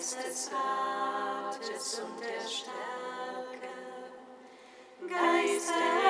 unsere Herzen hell, du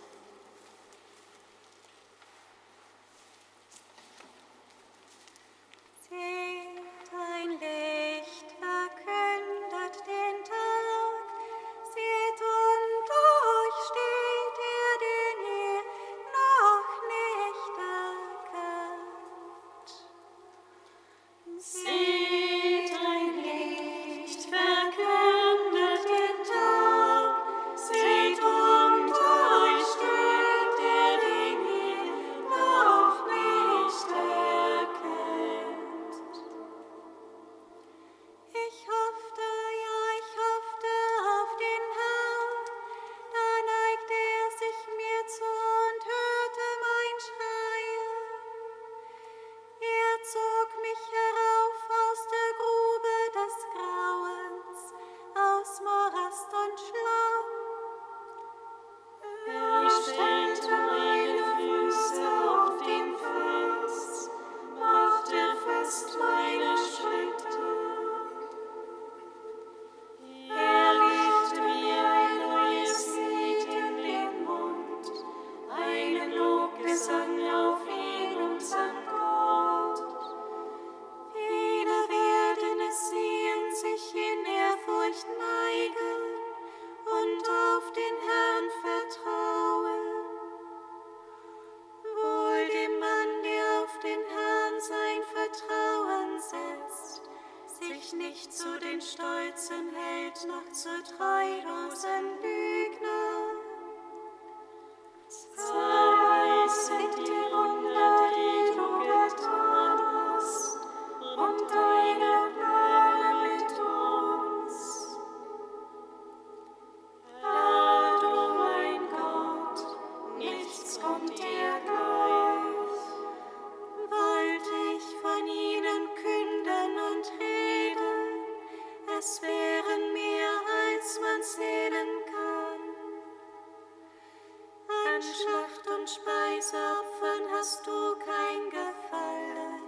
hast du kein Gefallen,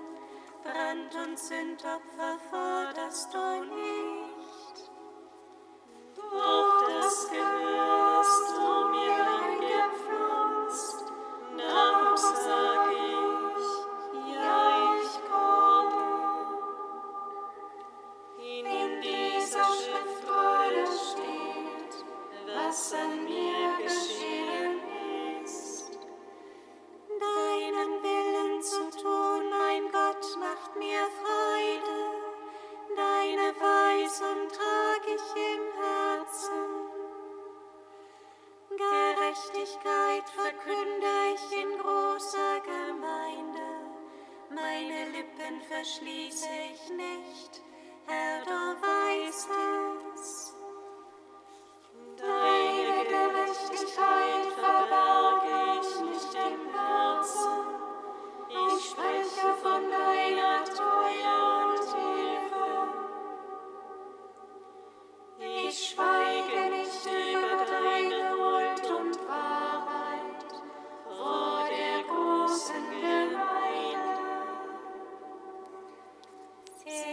Brand und Sündopfer forderst du nicht. Doch das gehört. Take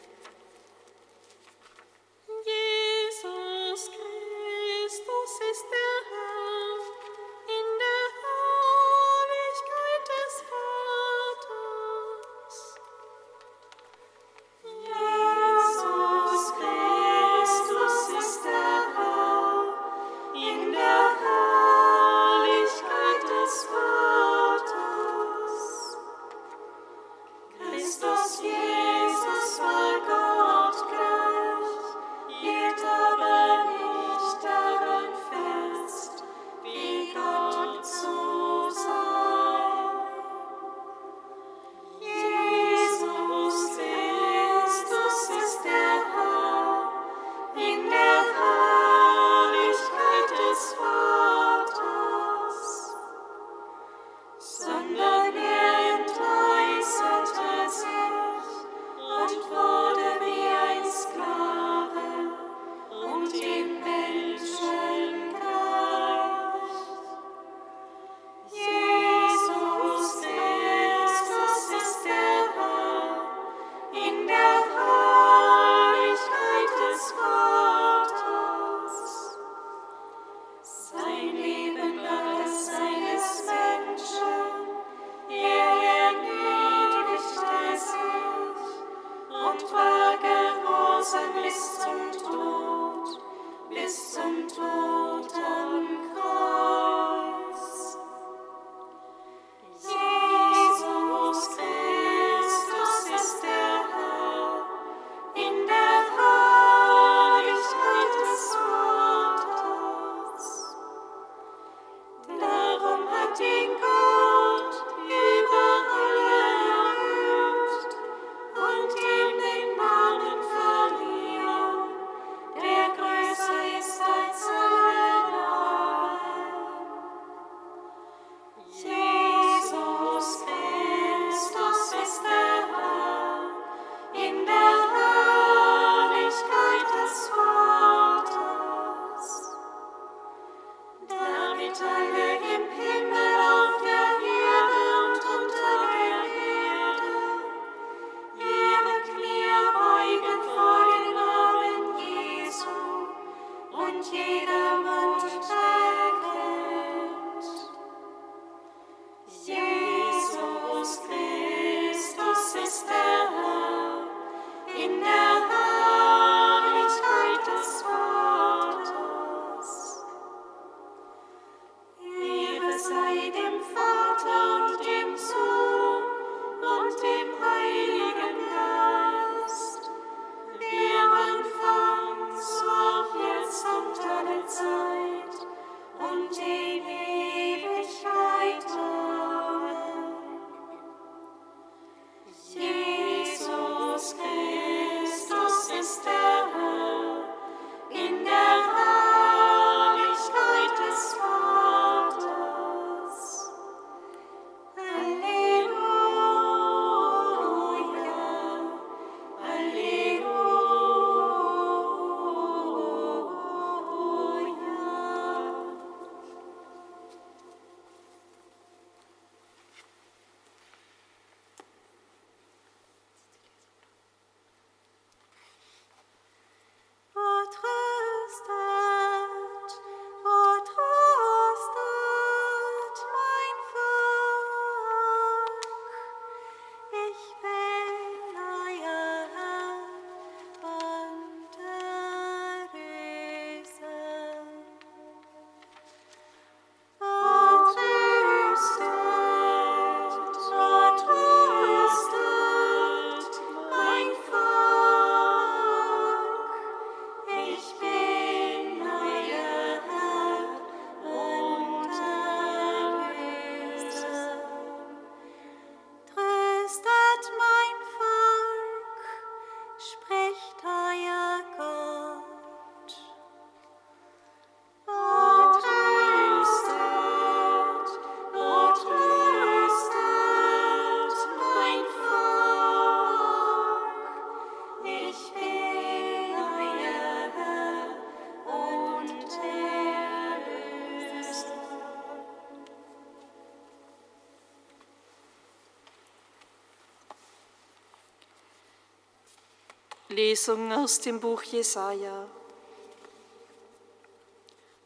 Lesung aus dem Buch Jesaja.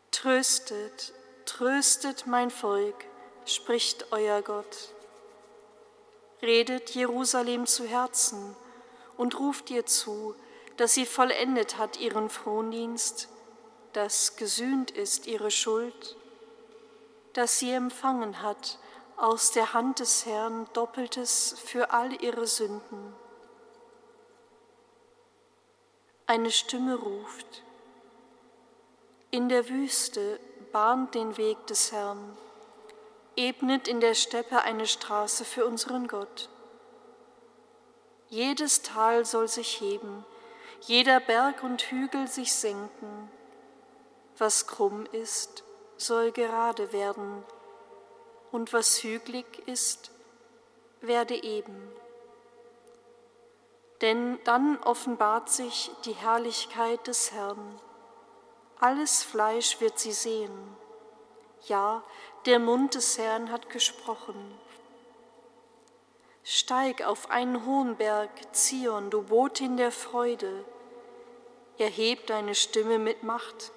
Tröstet, tröstet mein Volk, spricht euer Gott. Redet Jerusalem zu Herzen und ruft ihr zu, dass sie vollendet hat ihren Frondienst, dass gesühnt ist ihre Schuld, dass sie empfangen hat aus der Hand des Herrn Doppeltes für all ihre Sünden. Eine Stimme ruft, in der Wüste bahnt den Weg des Herrn, ebnet in der Steppe eine Straße für unseren Gott. Jedes Tal soll sich heben, jeder Berg und Hügel sich senken. Was krumm ist, soll gerade werden, und was hügelig ist, werde eben. Denn dann offenbart sich die Herrlichkeit des Herrn. Alles Fleisch wird sie sehen. Ja, der Mund des Herrn hat gesprochen. Steig auf einen hohen Berg, Zion, du Botin der Freude. Erheb deine Stimme mit Macht,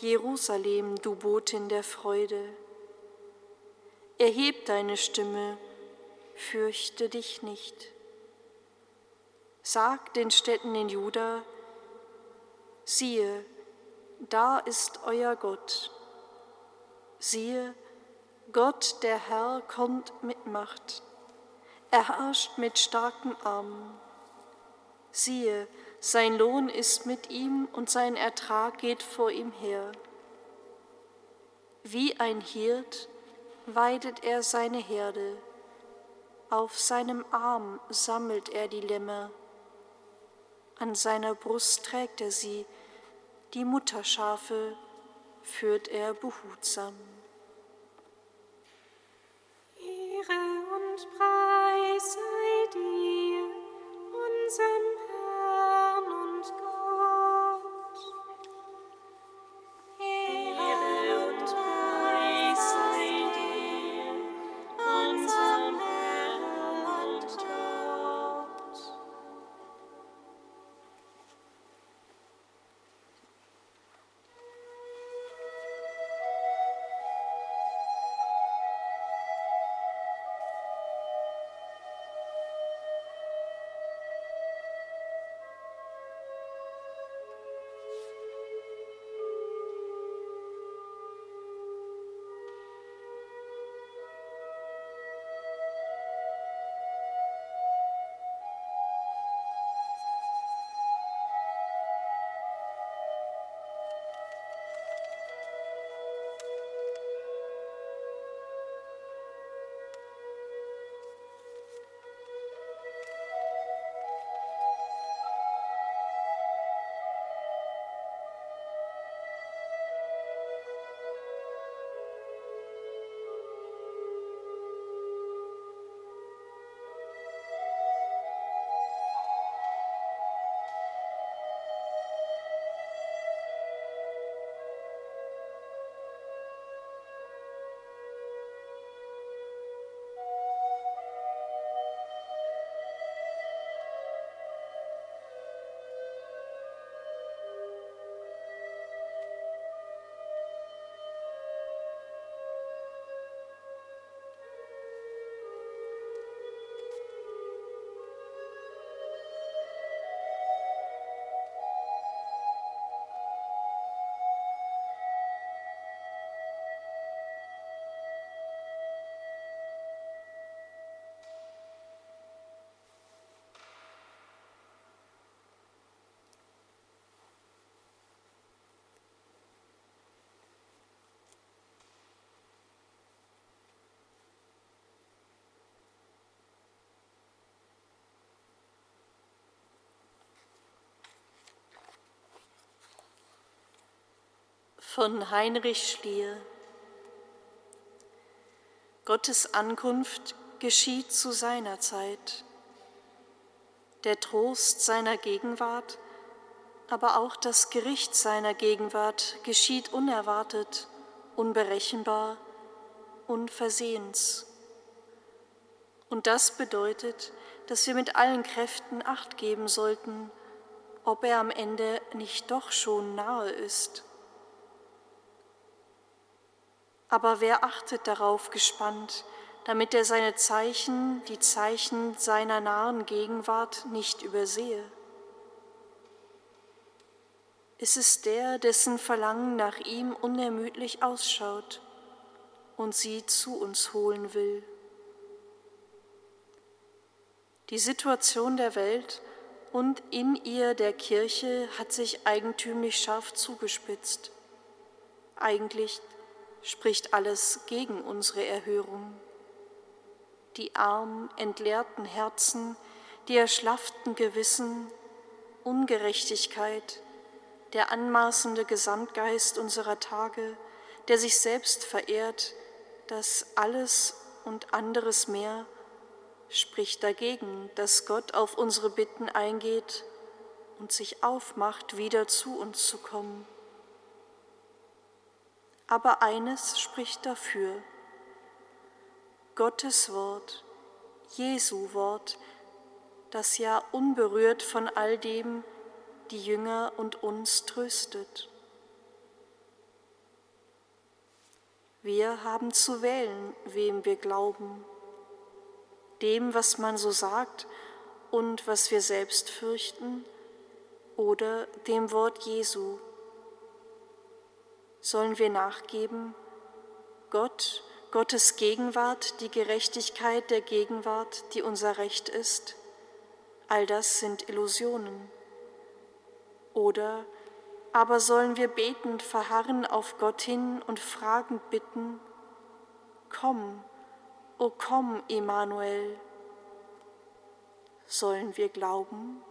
Jerusalem, du Botin der Freude. Erheb deine Stimme, fürchte dich nicht. Sag den Städten in Juda, siehe, da ist euer Gott. Siehe, Gott der Herr kommt mit Macht. Er herrscht mit starken Armen. Siehe, sein Lohn ist mit ihm und sein Ertrag geht vor ihm her. Wie ein Hirt weidet er seine Herde, auf seinem Arm sammelt er die Lämmer, an seiner Brust trägt er sie, die Mutterschafe führt er behutsam. Ehre und Preis sei dir, unserem von Heinrich Schlier. Gottes Ankunft geschieht zu seiner Zeit. Der Trost seiner Gegenwart, aber auch das Gericht seiner Gegenwart geschieht unerwartet, unberechenbar, unversehens. Und das bedeutet, dass wir mit allen Kräften acht geben sollten ob er am Ende nicht doch schon nahe ist. Aber wer achtet darauf gespannt, damit er seine Zeichen, die Zeichen seiner nahen Gegenwart nicht übersehe? Es ist der, dessen Verlangen nach ihm unermüdlich ausschaut und sie zu uns holen will. Die Situation der Welt und in ihr der Kirche hat sich eigentümlich scharf zugespitzt. Eigentlich spricht alles gegen unsere Erhörung. Die armen, entleerten Herzen, die erschlafften Gewissen, Ungerechtigkeit, der anmaßende Gesamtgeist unserer Tage, der sich selbst verehrt, das alles und anderes mehr spricht dagegen, dass Gott auf unsere Bitten eingeht und sich aufmacht, wieder zu uns zu kommen. Aber eines spricht dafür. Gottes Wort, Jesu Wort, das ja unberührt von all dem die Jünger und uns tröstet. Wir haben zu wählen, wem wir glauben dem, was man so sagt und was wir selbst fürchten, oder dem Wort Jesu? Sollen wir nachgeben, Gott, Gottes Gegenwart, die Gerechtigkeit der Gegenwart, die unser Recht ist? All das sind Illusionen. Oder aber sollen wir betend verharren auf Gott hin und fragend bitten, komm, O komm, Emanuel, sollen wir glauben?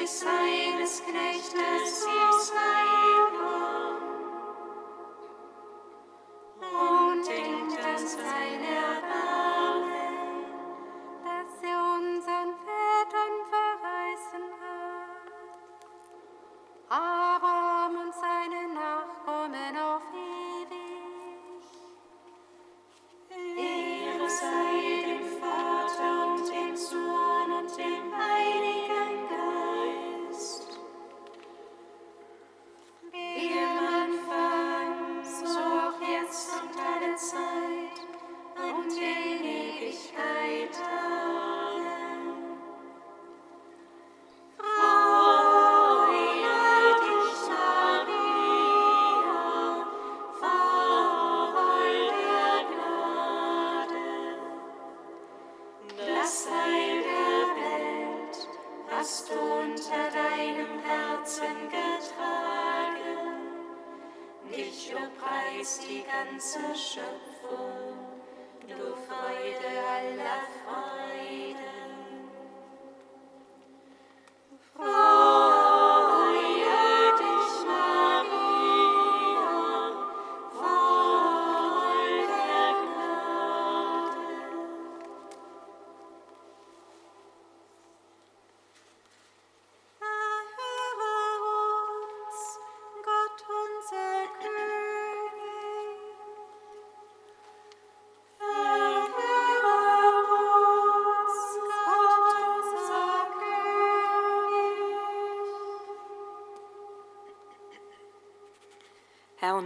Herr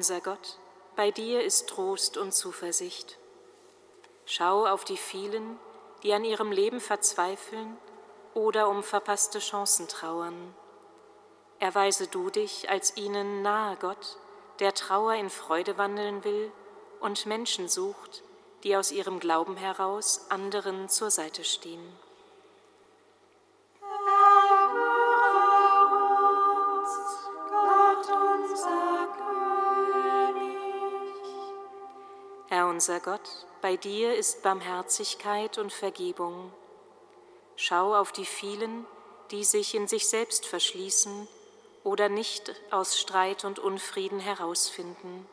unser Gott, bei dir ist Trost und Zuversicht. Schau auf die vielen, die an ihrem Leben verzweifeln oder um verpasste Chancen trauern. Erweise du dich als ihnen nahe Gott, der Trauer in Freude wandeln will und Menschen sucht, die aus ihrem Glauben heraus anderen zur Seite stehen. Unser Gott, bei dir ist Barmherzigkeit und Vergebung. Schau auf die vielen, die sich in sich selbst verschließen oder nicht aus Streit und Unfrieden herausfinden.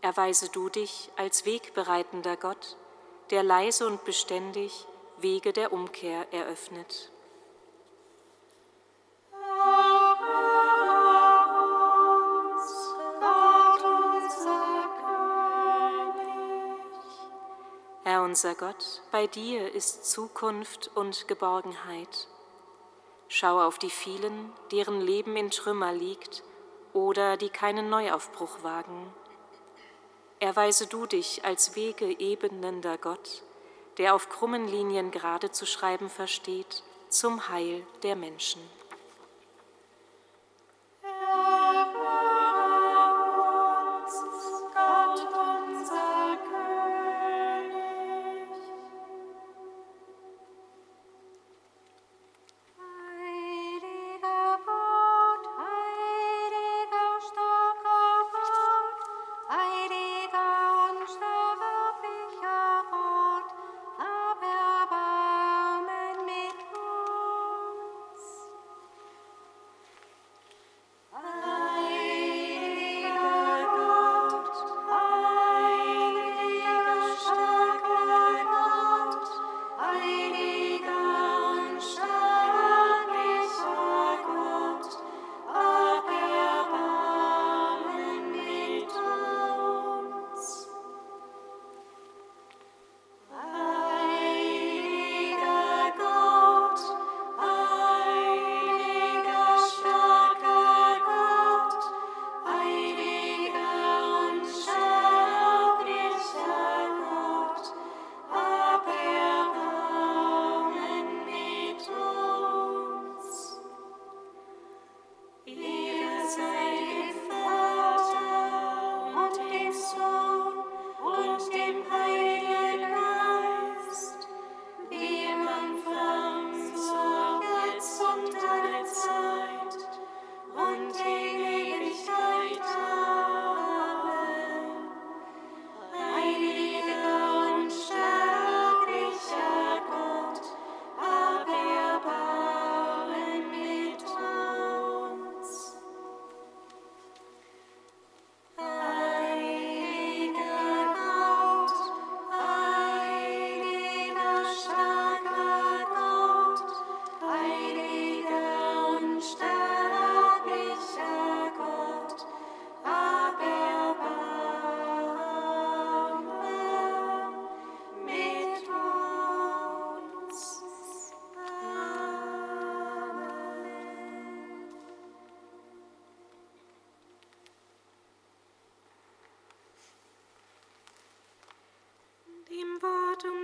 Erweise du dich als wegbereitender Gott, der leise und beständig Wege der Umkehr eröffnet. Unser Gott, bei dir ist Zukunft und Geborgenheit. Schau auf die vielen, deren Leben in Trümmer liegt oder die keinen Neuaufbruch wagen. Erweise du dich als Wege ebenender Gott, der auf krummen Linien gerade zu schreiben versteht, zum Heil der Menschen.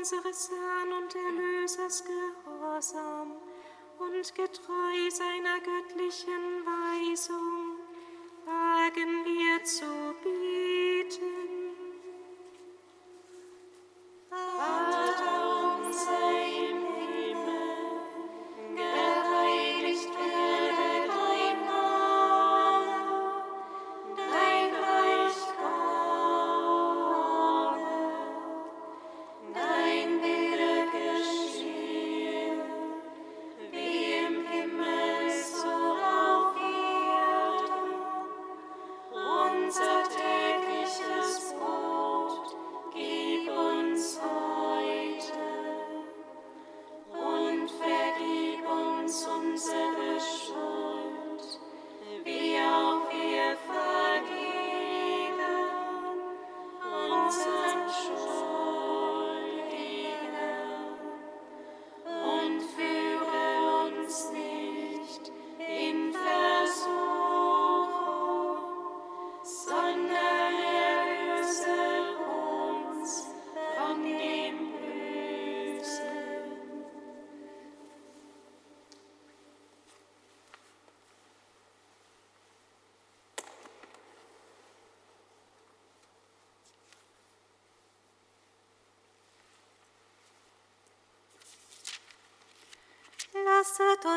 Unseres Herrn und Erlösers gehorsam und getreu seiner göttlichen Weisung,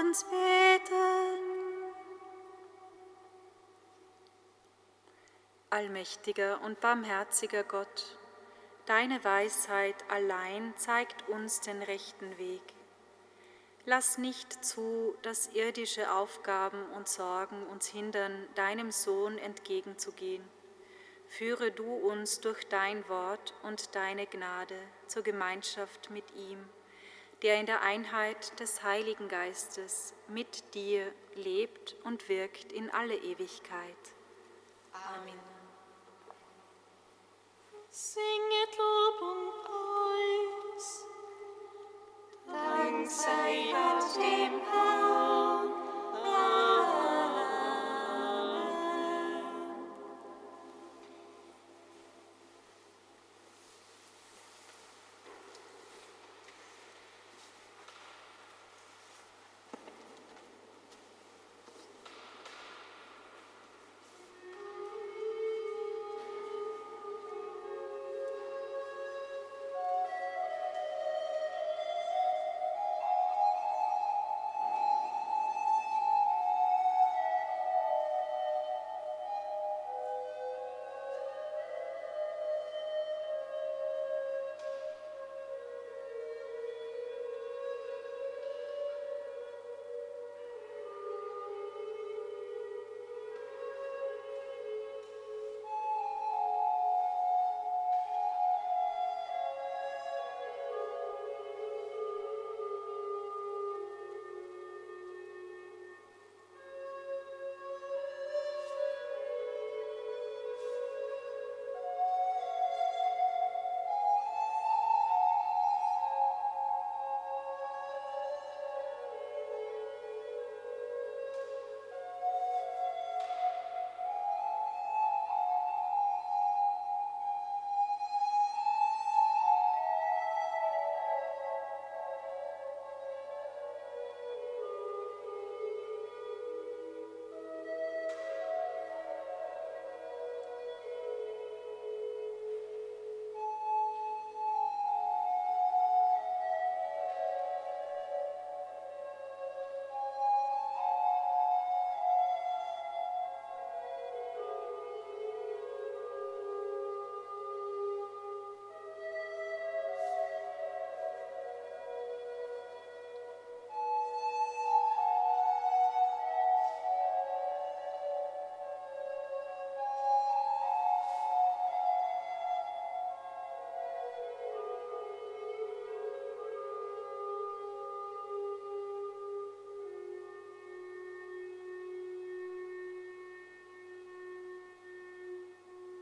uns beten. Allmächtiger und barmherziger Gott, deine Weisheit allein zeigt uns den rechten Weg. Lass nicht zu, dass irdische Aufgaben und Sorgen uns hindern, deinem Sohn entgegenzugehen. Führe du uns durch dein Wort und deine Gnade zur Gemeinschaft mit ihm der in der Einheit des Heiligen Geistes mit dir lebt und wirkt in alle Ewigkeit. Amen. Singet Lob und Preis. Dank sei Gott dem Herrn. Amen.